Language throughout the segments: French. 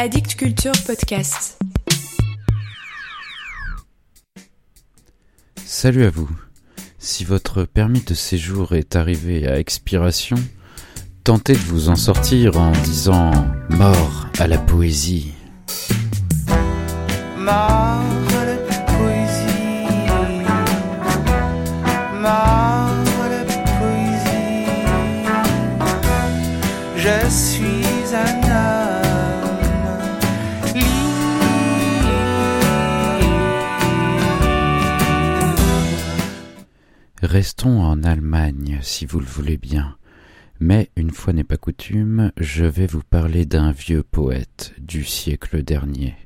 Addict Culture Podcast. Salut à vous. Si votre permis de séjour est arrivé à expiration, tentez de vous en sortir en disant mort à la poésie. Mort Restons en Allemagne si vous le voulez bien. Mais une fois n'est pas coutume, je vais vous parler d'un vieux poète du siècle dernier,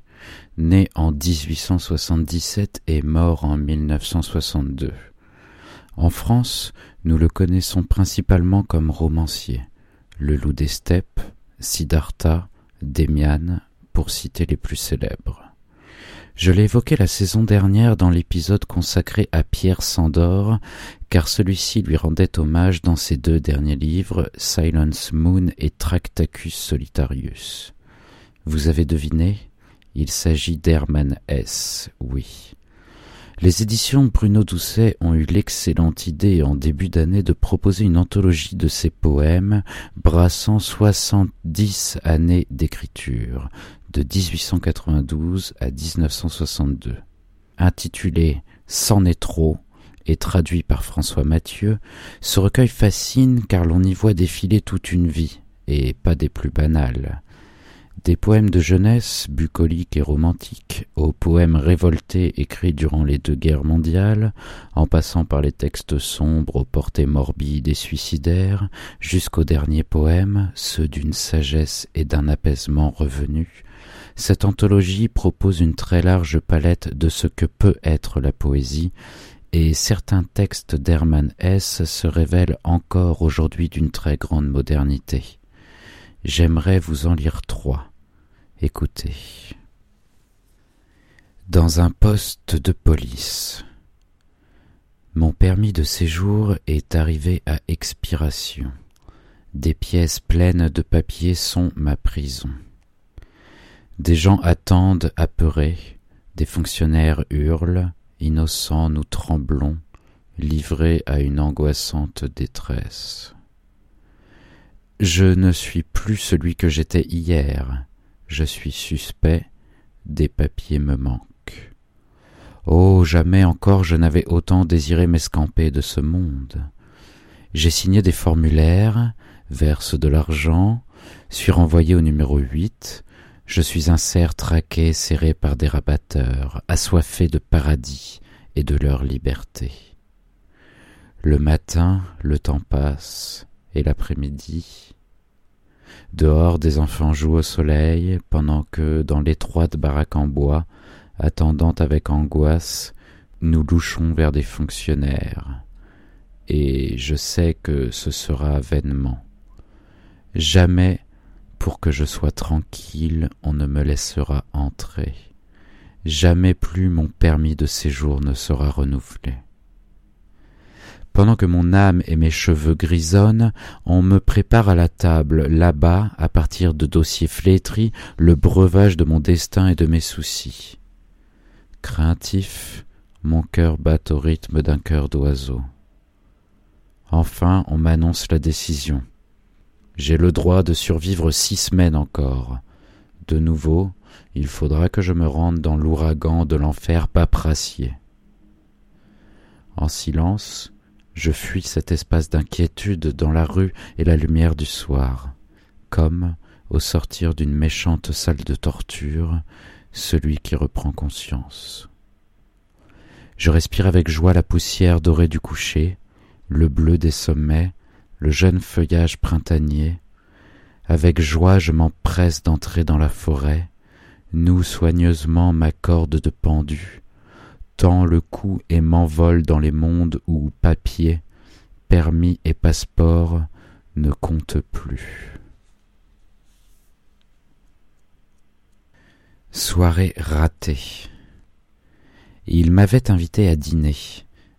né en 1877 et mort en 1962. En France, nous le connaissons principalement comme romancier, le loup des steppes, Siddhartha, Demian, pour citer les plus célèbres. Je l'ai évoqué la saison dernière dans l'épisode consacré à Pierre Sandor, car celui-ci lui rendait hommage dans ses deux derniers livres, Silence Moon et Tractacus Solitarius. Vous avez deviné Il s'agit d'Hermann S. Oui. Les éditions Bruno Doucet ont eu l'excellente idée en début d'année de proposer une anthologie de ses poèmes brassant soixante-dix années d'écriture, de 1892 à 1962. Intitulé C'en est trop et traduit par François Mathieu, ce recueil fascine car l'on y voit défiler toute une vie, et pas des plus banales. Des poèmes de jeunesse, bucoliques et romantiques, aux poèmes révoltés écrits durant les deux guerres mondiales, en passant par les textes sombres aux portées morbides et suicidaires, jusqu'aux derniers poèmes, ceux d'une sagesse et d'un apaisement revenus, cette anthologie propose une très large palette de ce que peut être la poésie, et certains textes d'Hermann Hesse se révèlent encore aujourd'hui d'une très grande modernité. J'aimerais vous en lire trois. Écoutez. Dans un poste de police. Mon permis de séjour est arrivé à expiration. Des pièces pleines de papier sont ma prison. Des gens attendent apeurés, des fonctionnaires hurlent, innocents nous tremblons, livrés à une angoissante détresse. Je ne suis plus celui que j'étais hier, je suis suspect, des papiers me manquent. Oh, jamais encore je n'avais autant désiré m'escamper de ce monde. J'ai signé des formulaires, verse de l'argent, suis renvoyé au numéro 8, je suis un cerf traqué, serré par des rabatteurs, assoiffé de paradis et de leur liberté. Le matin, le temps passe, et l'après-midi. Dehors, des enfants jouent au soleil, pendant que, dans l'étroite baraque en bois, attendant avec angoisse, nous louchons vers des fonctionnaires. Et je sais que ce sera vainement. Jamais pour que je sois tranquille, on ne me laissera entrer. Jamais plus mon permis de séjour ne sera renouvelé. Pendant que mon âme et mes cheveux grisonnent, on me prépare à la table, là-bas, à partir de dossiers flétris, le breuvage de mon destin et de mes soucis. Craintif, mon cœur bat au rythme d'un cœur d'oiseau. Enfin, on m'annonce la décision. J'ai le droit de survivre six semaines encore. De nouveau, il faudra que je me rende dans l'ouragan de l'enfer paprassier. En silence, je fuis cet espace d'inquiétude dans la rue et la lumière du soir, comme, au sortir d'une méchante salle de torture, celui qui reprend conscience. Je respire avec joie la poussière dorée du coucher, le bleu des sommets, le jeune feuillage printanier. Avec joie je m'empresse d'entrer dans la forêt, noue soigneusement ma corde de pendu, le cou et m'envole dans les mondes où papier, permis et passeport ne comptent plus. Soirée ratée. Il m'avait invité à dîner.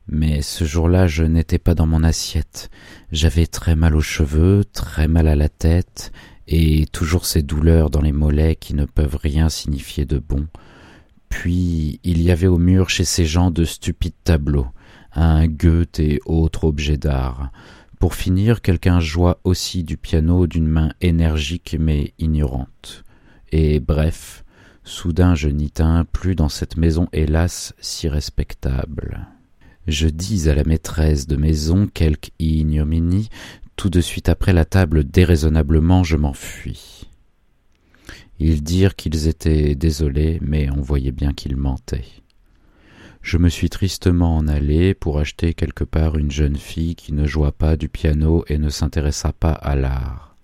Mais ce jour-là, je n'étais pas dans mon assiette. J'avais très mal aux cheveux, très mal à la tête, et toujours ces douleurs dans les mollets qui ne peuvent rien signifier de bon. Puis il y avait au mur chez ces gens de stupides tableaux, un Goethe et autres objets d'art. Pour finir, quelqu'un joua aussi du piano d'une main énergique mais ignorante. Et bref, soudain je n'y tins plus dans cette maison hélas si respectable. Je dis à la maîtresse de maison quelque ignominie, tout de suite après la table déraisonnablement je m'enfuis. Ils dirent qu'ils étaient désolés, mais on voyait bien qu'ils mentaient. Je me suis tristement en allé pour acheter quelque part une jeune fille qui ne joua pas du piano et ne s'intéressa pas à l'art.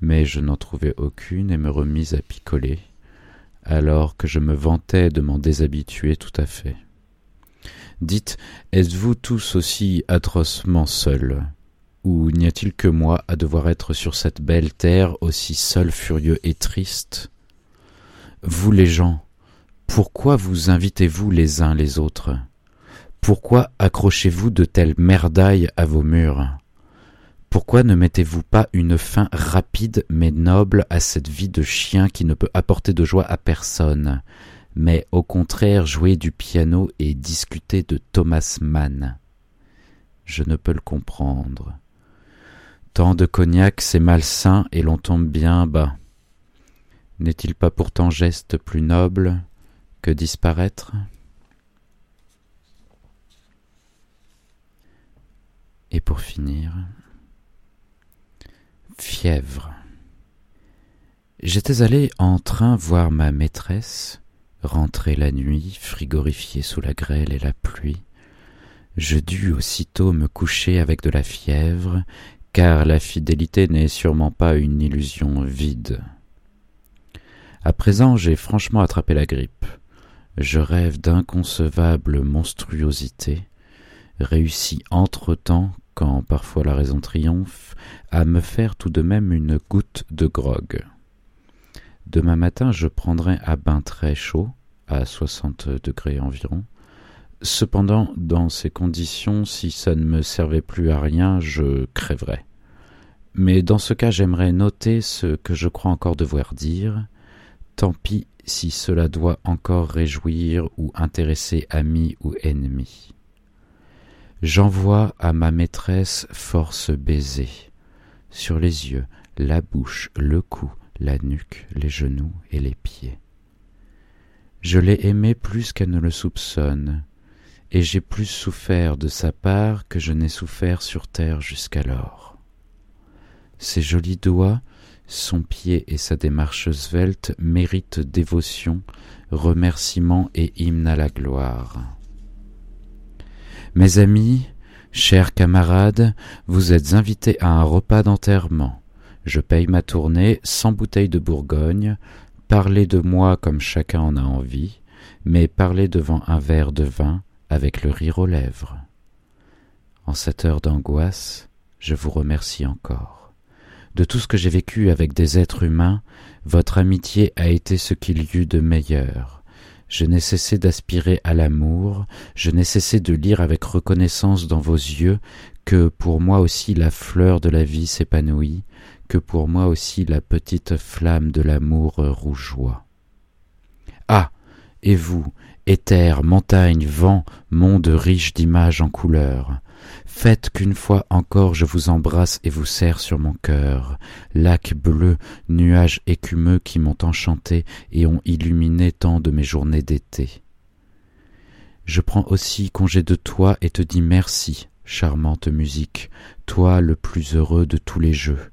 Mais je n'en trouvai aucune et me remis à picoler, alors que je me vantais de m'en déshabituer tout à fait. Dites, êtes-vous tous aussi atrocement seuls? Ou n'y a-t-il que moi à devoir être sur cette belle terre aussi seul, furieux et triste? Vous les gens, pourquoi vous invitez-vous les uns les autres? Pourquoi accrochez-vous de telles merdailles à vos murs? Pourquoi ne mettez-vous pas une fin rapide mais noble à cette vie de chien qui ne peut apporter de joie à personne? Mais au contraire jouer du piano et discuter de Thomas Mann? Je ne peux le comprendre. Tant de cognac, c'est malsain et l'on tombe bien bas. N'est-il pas pourtant geste plus noble que disparaître? Et pour finir, fièvre. J'étais allé en train voir ma maîtresse, Rentré la nuit, frigorifié sous la grêle et la pluie, je dus aussitôt me coucher avec de la fièvre, car la fidélité n'est sûrement pas une illusion vide. À présent j'ai franchement attrapé la grippe. Je rêve d'inconcevables monstruosités, réussis entre-temps, quand parfois la raison triomphe, à me faire tout de même une goutte de grog. Demain matin, je prendrai un bain très chaud, à 60 degrés environ. Cependant, dans ces conditions, si ça ne me servait plus à rien, je crèverais. Mais dans ce cas, j'aimerais noter ce que je crois encore devoir dire. Tant pis si cela doit encore réjouir ou intéresser amis ou ennemis. J'envoie à ma maîtresse force baiser, sur les yeux, la bouche, le cou, la nuque, les genoux et les pieds. Je l'ai aimée plus qu'elle ne le soupçonne, et j'ai plus souffert de sa part que je n'ai souffert sur terre jusqu'alors. Ses jolis doigts, son pied et sa démarche svelte méritent dévotion, remerciement et hymne à la gloire. Mes amis, chers camarades, vous êtes invités à un repas d'enterrement. Je paye ma tournée sans bouteille de Bourgogne, parlez de moi comme chacun en a envie, mais parlez devant un verre de vin avec le rire aux lèvres. En cette heure d'angoisse, je vous remercie encore. De tout ce que j'ai vécu avec des êtres humains, votre amitié a été ce qu'il y eut de meilleur. Je n'ai cessé d'aspirer à l'amour, je n'ai cessé de lire avec reconnaissance dans vos yeux que pour moi aussi la fleur de la vie s'épanouit, que pour moi aussi la petite flamme de l'amour rougeoie. Ah. Et vous, éther, montagne, vent, monde riche d'images en couleurs, faites qu'une fois encore je vous embrasse et vous serre sur mon cœur, lac bleu, nuages écumeux qui m'ont enchanté et ont illuminé tant de mes journées d'été. Je prends aussi congé de toi et te dis merci, charmante musique, toi le plus heureux de tous les jeux.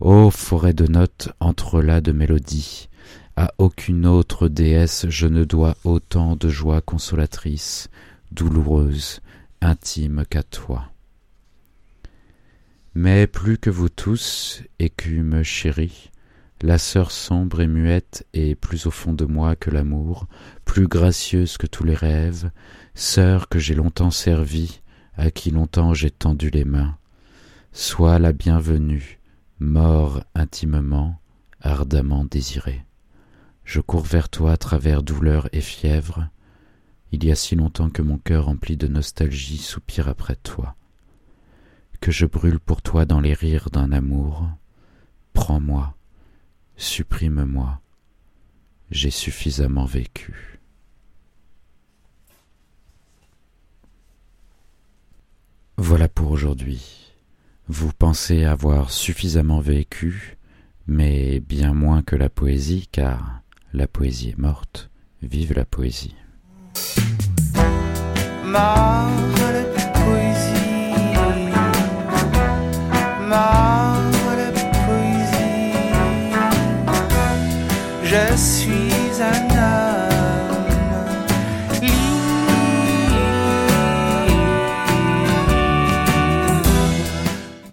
Ô forêt de notes entrelacs de mélodies, à aucune autre déesse je ne dois autant de joie consolatrice, douloureuse, intime qu'à toi. Mais plus que vous tous, écume chérie, la sœur sombre et muette est plus au fond de moi que l'amour, plus gracieuse que tous les rêves, sœur que j'ai longtemps servie, à qui longtemps j'ai tendu les mains. Sois la bienvenue, mort intimement, ardemment désiré. Je cours vers toi à travers douleur et fièvre. Il y a si longtemps que mon cœur rempli de nostalgie soupire après toi, que je brûle pour toi dans les rires d'un amour, Prends-moi, supprime-moi, j'ai suffisamment vécu. Voilà pour aujourd'hui. Vous pensez avoir suffisamment vécu, mais bien moins que la poésie, car la poésie est morte. Vive la poésie.